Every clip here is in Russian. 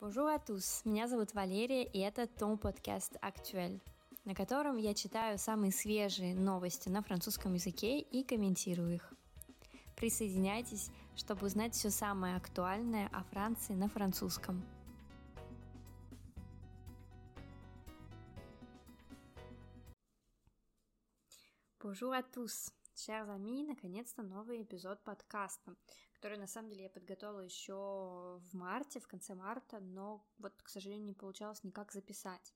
Bonjour à tous, меня зовут Валерия, и это Том подкаст «Актуэль», на котором я читаю самые свежие новости на французском языке и комментирую их. Присоединяйтесь, чтобы узнать все самое актуальное о Франции на французском. Bonjour à tous! Chers amis, наконец-то новый эпизод подкаста, который на самом деле я подготовила еще в марте, в конце марта, но вот, к сожалению, не получалось никак записать.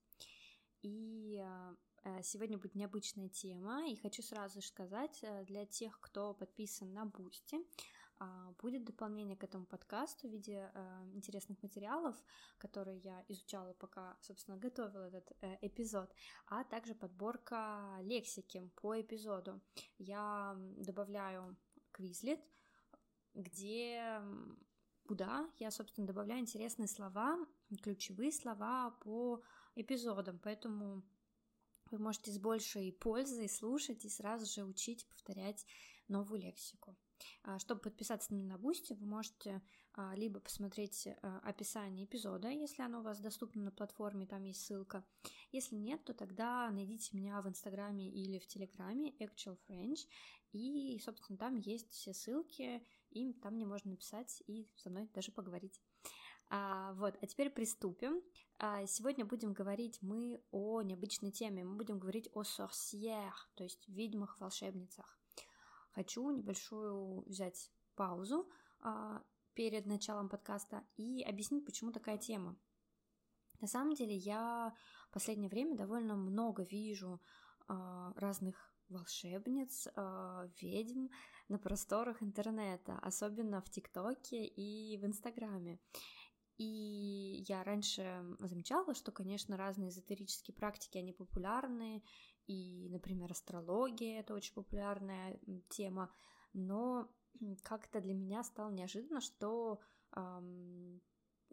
И э, Э, сегодня будет необычная тема, и хочу сразу же сказать, э, для тех, кто подписан на Бусти, а, будет дополнение к этому подкасту в виде э, интересных материалов, которые я изучала, пока, собственно, готовила этот эпизод, а также подборка лексики по эпизоду. Я добавляю Quizlet, где куда я, собственно, добавляю интересные слова, ключевые слова по эпизодам, поэтому вы можете с большей пользой слушать и сразу же учить, повторять новую лексику. А, чтобы подписаться на Бусти, вы можете а, либо посмотреть а, описание эпизода, если оно у вас доступно на платформе, там есть ссылка. Если нет, то тогда найдите меня в Инстаграме или в Телеграме Actual French, и, собственно, там есть все ссылки, и там мне можно написать и со мной даже поговорить. А, вот, а теперь приступим. А, сегодня будем говорить мы о необычной теме. Мы будем говорить о sorcière, то есть ведьмах, волшебницах. Хочу небольшую взять паузу а, перед началом подкаста и объяснить, почему такая тема. На самом деле я в последнее время довольно много вижу а, разных волшебниц, э, ведьм на просторах интернета, особенно в ТикТоке и в Инстаграме. И я раньше замечала, что, конечно, разные эзотерические практики, они популярны, и, например, астрология — это очень популярная тема, но как-то для меня стало неожиданно, что эм,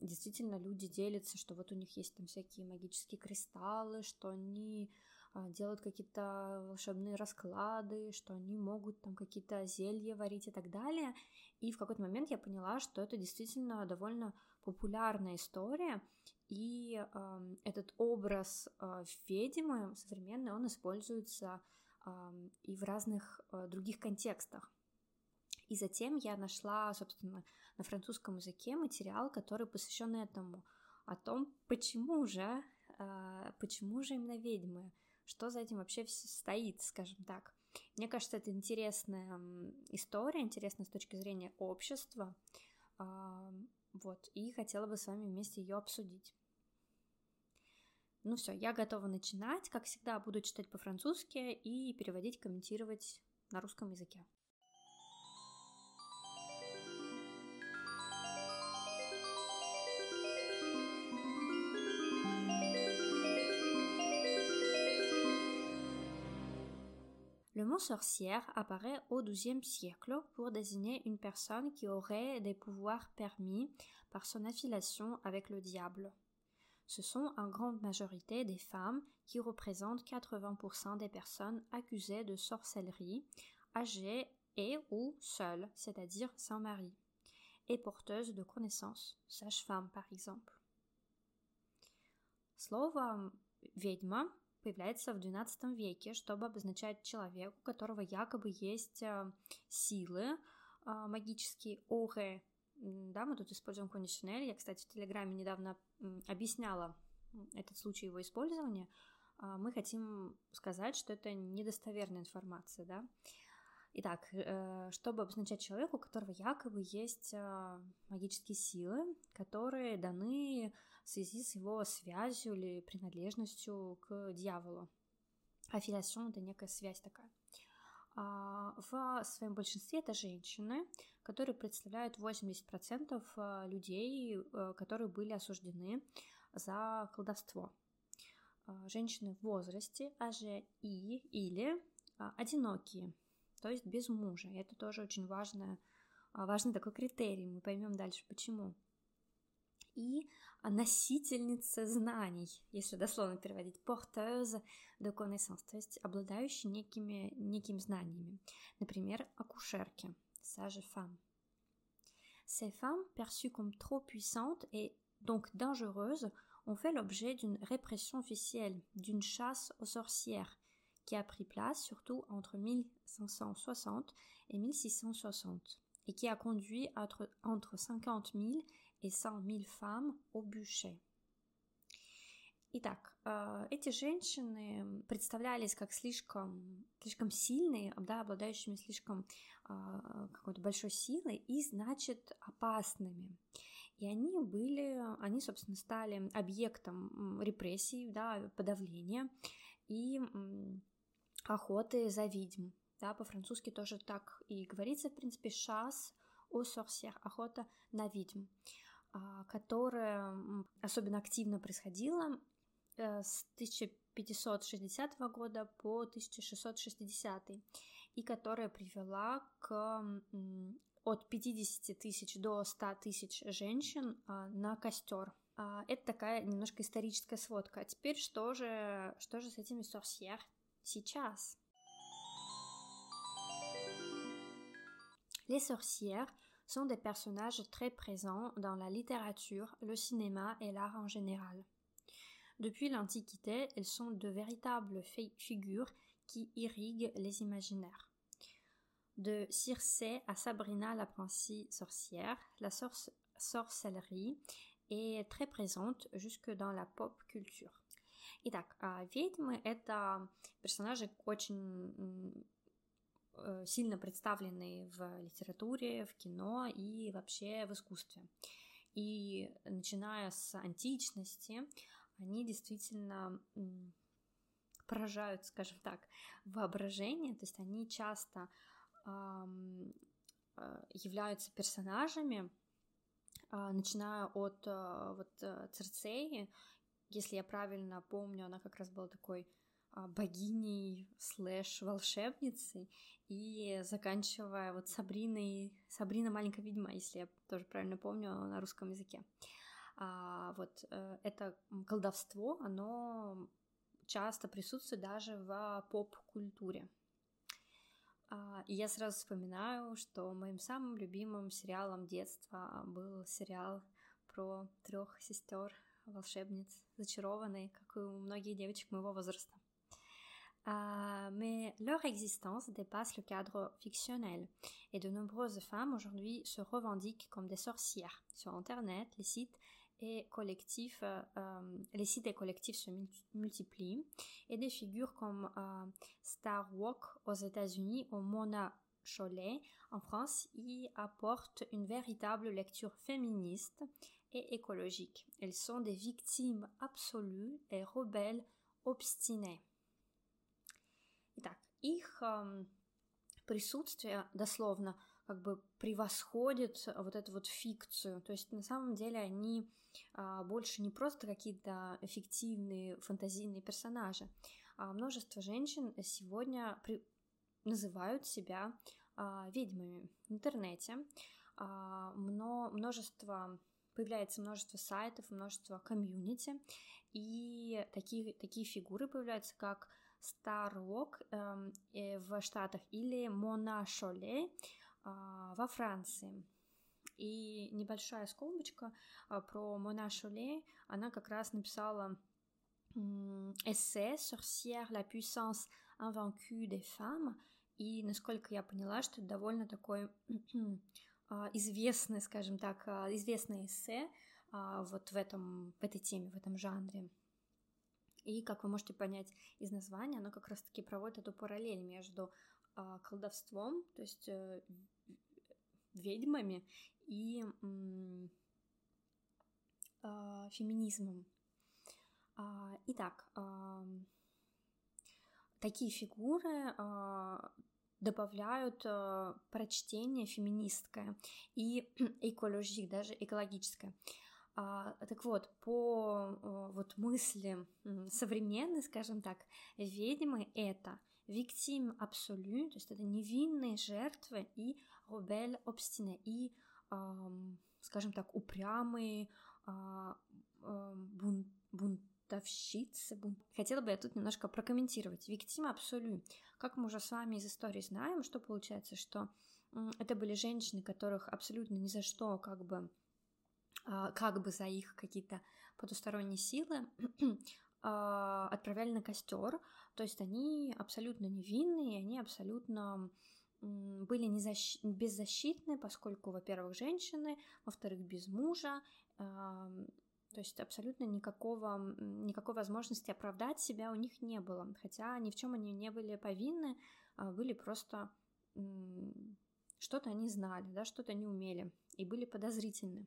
действительно люди делятся, что вот у них есть там всякие магические кристаллы, что они делают какие-то волшебные расклады, что они могут там какие-то зелья варить и так далее. И в какой-то момент я поняла, что это действительно довольно популярная история, и э, этот образ э, ведьмы современный, он используется э, и в разных э, других контекстах. И затем я нашла, собственно, на французском языке материал, который посвящен этому, о том, почему же, э, почему же именно ведьмы, что за этим вообще стоит, скажем так. Мне кажется, это интересная история, интересная с точки зрения общества, э, вот, и хотела бы с вами вместе ее обсудить. Ну все, я готова начинать. Как всегда, буду читать по-французски и переводить, комментировать на русском языке. Le mot sorcière apparaît au XIIe siècle pour désigner une personne qui aurait des pouvoirs permis par son affiliation avec le diable. Ce sont en grande majorité des femmes qui représentent 80% des personnes accusées de sorcellerie, âgées et ou seules, c'est-à-dire sans mari, et porteuses de connaissances, sage-femme par exemple. Слово ведьма появляется в XII веке, чтобы обозначать человека, у которого якобы есть э, силы э, магические, оре. Да, мы тут используем кондиционер. Я, кстати, в Телеграме недавно объясняла этот случай его использования. А, мы хотим сказать, что это недостоверная информация, да. Итак, э, чтобы обозначать человека, у которого якобы есть э, магические силы, которые даны в связи с его связью или принадлежностью к дьяволу. Аффилиацион — это некая связь такая. А, в своем большинстве это женщины, которые представляют 80% э, людей, которые были осуждены за колдовство. Женщины в возрасте, АЖИ или одинокие – то есть без мужа. И это тоже очень важное, а, важный такой критерий, мы поймем дальше почему. И носительница знаний, если дословно переводить, porteuse de connaissances, то есть обладающие некими, некими знаниями. Например, акушерки, sage-femme. Ces femmes, perçues comme trop puissantes et donc dangereuses, ont fait l'objet d'une répression officielle, d'une chasse aux sorcières, qui a pris place surtout entre 1560 et 1660, et qui a conduit entre, entre 50 000 и 100 000 femmes au bûcher. Итак, эти женщины представлялись как слишком, слишком сильные, да, обладающими слишком какой-то большой силой и, значит, опасными. И они были, они, собственно, стали объектом репрессий, да, подавления и охоты за ведьм. Да, по-французски тоже так и говорится, в принципе, шас о sorcières, охота на ведьм. А, которая особенно активно происходила э, с 1560 года по 1660 и которая привела к от 50 тысяч до 100 тысяч женщин а, на костер. А, это такая немножко историческая сводка. А теперь что же, что же с этими сорсьер сейчас? Les sorcières sont des personnages très présents dans la littérature, le cinéma et l'art en général. Depuis l'Antiquité, elles sont de véritables figures qui irriguent les imaginaires. De Circé à Sabrina l'apprentie sorcière, la sorcellerie est très présente jusque dans la поп-культура. Итак, ведьмы — это персонажи очень Э, сильно представлены в литературе, в кино и вообще в искусстве. И начиная с античности, они действительно поражают, скажем так, воображение, то есть они часто эм, являются персонажами, э, начиная от э, вот Церцеи, если я правильно помню, она как раз была такой богиней слэш волшебницей и заканчивая вот Сабриной, Сабрина маленькая ведьма, если я тоже правильно помню на русском языке. А, вот э, это колдовство, оно часто присутствует даже в поп-культуре. А, и я сразу вспоминаю, что моим самым любимым сериалом детства был сериал про трех сестер волшебниц, зачарованной, как и у многих девочек моего возраста. Euh, mais leur existence dépasse le cadre fictionnel et de nombreuses femmes aujourd'hui se revendiquent comme des sorcières. Sur Internet, les sites et collectifs, euh, euh, les sites et collectifs se multiplient et des figures comme Star Walk aux États-Unis ou Mona Chollet en France y apportent une véritable lecture féministe et écologique. Elles sont des victimes absolues et rebelles obstinées. Итак, их присутствие дословно как бы превосходит вот эту вот фикцию. То есть на самом деле они а, больше не просто какие-то эффективные фантазийные персонажи, а множество женщин сегодня при... называют себя а, ведьмами в интернете. А, мно... множество появляется множество сайтов, множество комьюнити, и такие, такие фигуры появляются, как Старок э, в Штатах или Мона Шоле э, во Франции. И небольшая скобочка э, про Мона Шоле, она как раз написала эссе «Sorcière, la puissance invaincue des femmes», и, насколько я поняла, что это довольно такой известный, скажем так, известное эссе вот в, этом, в этой теме, в этом жанре. И, как вы можете понять из названия, оно как раз-таки проводит эту параллель между колдовством, то есть э, ведьмами и феминизмом. Итак, такие фигуры добавляют э, прочтение феминистское и экологик, даже экологическое. А, так вот, по вот мысли современной, скажем так, ведьмы это виктим абсолю, то есть это невинные жертвы и робель обстине, и, скажем так, упрямые а, бун, бунтовщицы. Бун... Хотела бы я тут немножко прокомментировать. Виктим абсолю. Как мы уже с вами из истории знаем, что получается, что это были женщины, которых абсолютно ни за что как бы а, как бы за их какие-то потусторонние силы а, отправляли на костер. То есть они абсолютно невинные, они абсолютно были незащ... беззащитны, поскольку, во-первых, женщины, во-вторых, без мужа, то есть абсолютно никакого, никакой возможности оправдать себя у них не было, хотя ни в чем они не были повинны, а были просто что-то они знали, да, что-то они умели и были подозрительны.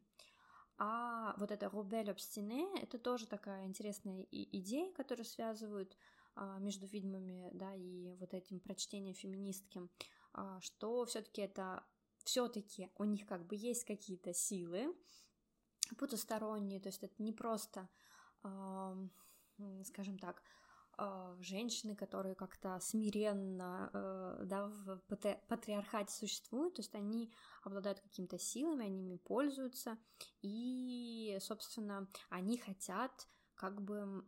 А вот это Робель Обстине — это тоже такая интересная идея, которую связывают а, между ведьмами, да, и вот этим прочтением феминистки, а, что все-таки это все-таки у них как бы есть какие-то силы потусторонние, то есть это не просто, скажем так, а, женщины, которые как-то смиренно э, да, в патриархате существуют, то есть они обладают какими-то силами, они ими пользуются, и, собственно, они хотят как бы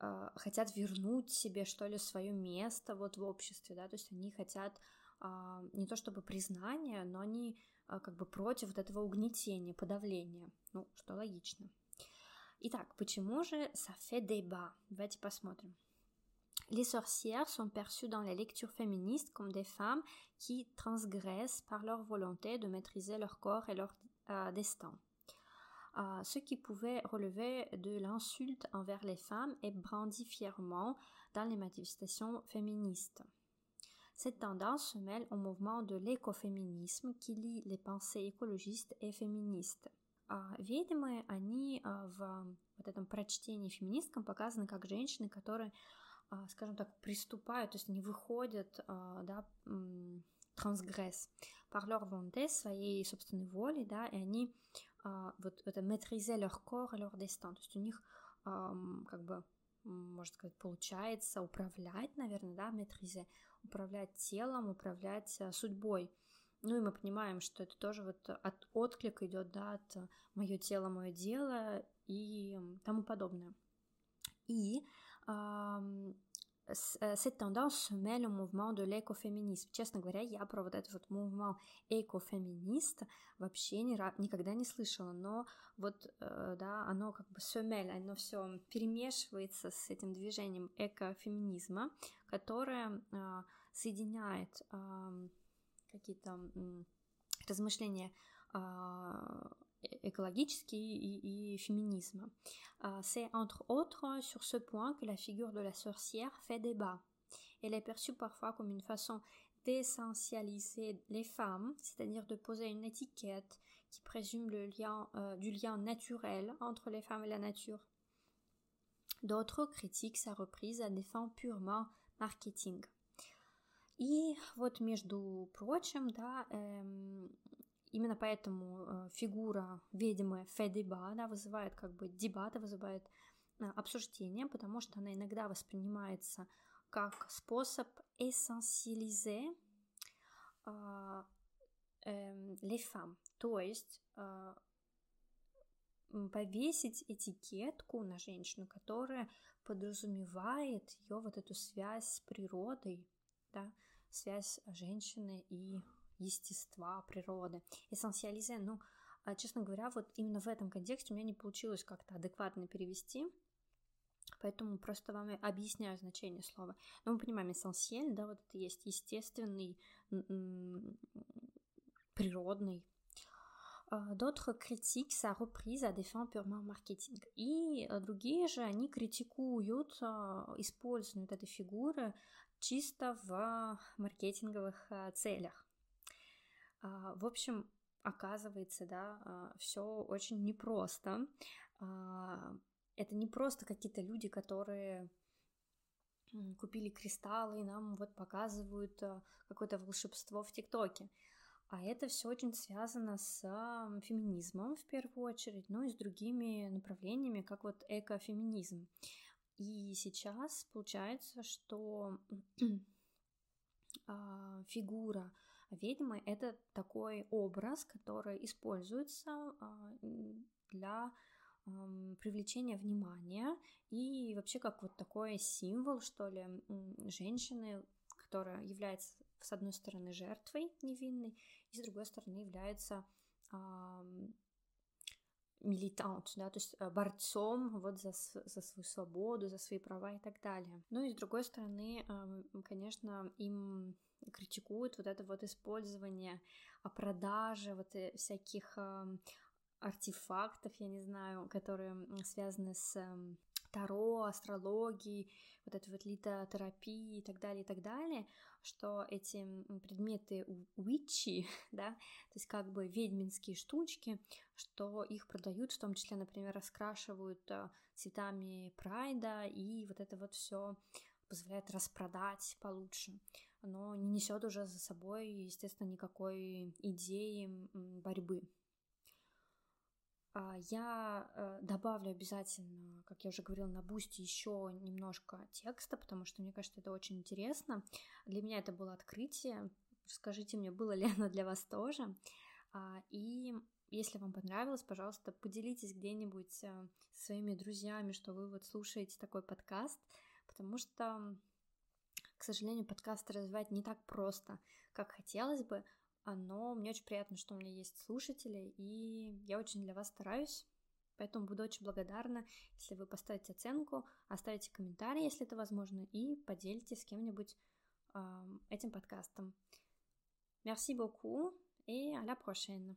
э, хотят вернуть себе, что ли, свое место вот в обществе, да, то есть они хотят э, не то чтобы признания, но они как бы против вот этого угнетения, подавления, ну, что логично. Итак, почему же ça fait débat? Давайте посмотрим. Les sorcières sont perçues dans les lectures féministes comme des femmes qui transgressent par leur volonté de maîtriser leur corps et leur euh, destin. Euh, ce qui pouvait relever de l'insulte envers les femmes est brandi fièrement dans les manifestations féministes. Cette tendance se mêle au mouvement de l'écoféminisme qui lie les pensées écologistes et féministes. Ведьмы, они в вот этом прочтении феминисткам показаны как женщины, которые а, скажем так, приступают, то есть они выходят, а, да, трансгресс, par leur volonté, своей собственной волей, да, и они а, вот это maîtriser leur corps et leur destin, то есть у них как бы, можно сказать, получается управлять, наверное, да, maîtriser, управлять телом, управлять судьбой. Ну и мы понимаем, что это тоже вот от отклик идет, да, от мое тело, мое дело и тому подобное. И cette tendance se mêle au mouvement de l'écoféminisme. Честно говоря, я про вот этот вот mouvement экофеминист вообще ни, никогда не слышала, но вот, э, да, оно как бы se mêle, оно все перемешивается с этим движением экофеминизма, которое э, соединяет э, какие-то размышления écologiques et, féminisme. Euh, c'est entre autres sur ce point que la figure de la sorcière fait débat. Elle est perçue parfois comme une façon d'essentialiser les femmes, c'est-à-dire de poser une étiquette qui présume le lien, euh, du lien naturel entre les femmes et la nature. D'autres critiquent sa reprise à des fins purement marketing. И вот, между прочим, да, эм, Именно поэтому э, фигура ведьмы Федиба да, вызывает как бы дебаты, вызывает э, обсуждение, потому что она иногда воспринимается как способ эссенциализе э, э, femmes, то есть э, повесить этикетку на женщину, которая подразумевает ее вот эту связь с природой, да, связь женщины и естества, природы. Эссенциализе, ну, а, честно говоря, вот именно в этом контексте у меня не получилось как-то адекватно перевести, поэтому просто вам объясняю значение слова. Но мы понимаем, эссенциаль, да, вот это есть естественный, природный. А, d'autres critiquent sa reprise à des fins purement marketing. И а, другие же, они критикуют использование вот этой фигуры чисто в маркетинговых целях. А, в общем, оказывается, да, а, все очень непросто. А, это не просто какие-то люди, которые купили кристаллы и нам вот показывают какое-то волшебство в ТикТоке. А это все очень связано с феминизмом в первую очередь, ну и с другими направлениями, как вот экофеминизм. И сейчас получается, что фигура Ведьмы — это такой образ, который используется а, для привлечения внимания. И вообще как вот такой символ, что ли, женщины, которая является с одной стороны жертвой невинной, и с другой стороны является милитант, да, то есть э, борцом вот за, за свою свободу, за свои права и так далее. Ну и с другой стороны, конечно, им критикуют вот это вот использование, продажи вот э, всяких артефактов, я не знаю, которые связаны с Таро, астрологией, вот этой вот литотерапией и так далее, и так далее, что эти предметы уичи, да, то есть как бы ведьминские штучки, что их продают, в том числе, например, раскрашивают а, цветами прайда, и вот это вот все позволяет распродать получше. но не несет уже за собой, естественно, никакой идеи борьбы я э, добавлю обязательно, как я уже говорила, на бусте еще немножко текста, потому что мне кажется, это очень интересно. Для меня это было открытие. Скажите мне, было ли оно для вас тоже? А, и если вам понравилось, пожалуйста, поделитесь где-нибудь э, со своими друзьями, что вы вот слушаете такой подкаст, потому что, к сожалению, подкасты развивать не так просто, как хотелось бы, но мне очень приятно, что у меня есть слушатели, и я очень для вас стараюсь. Поэтому буду очень благодарна, если вы поставите оценку, оставите комментарий, если это возможно, и поделитесь с кем-нибудь э, этим подкастом. Merci beaucoup et à la prochaine.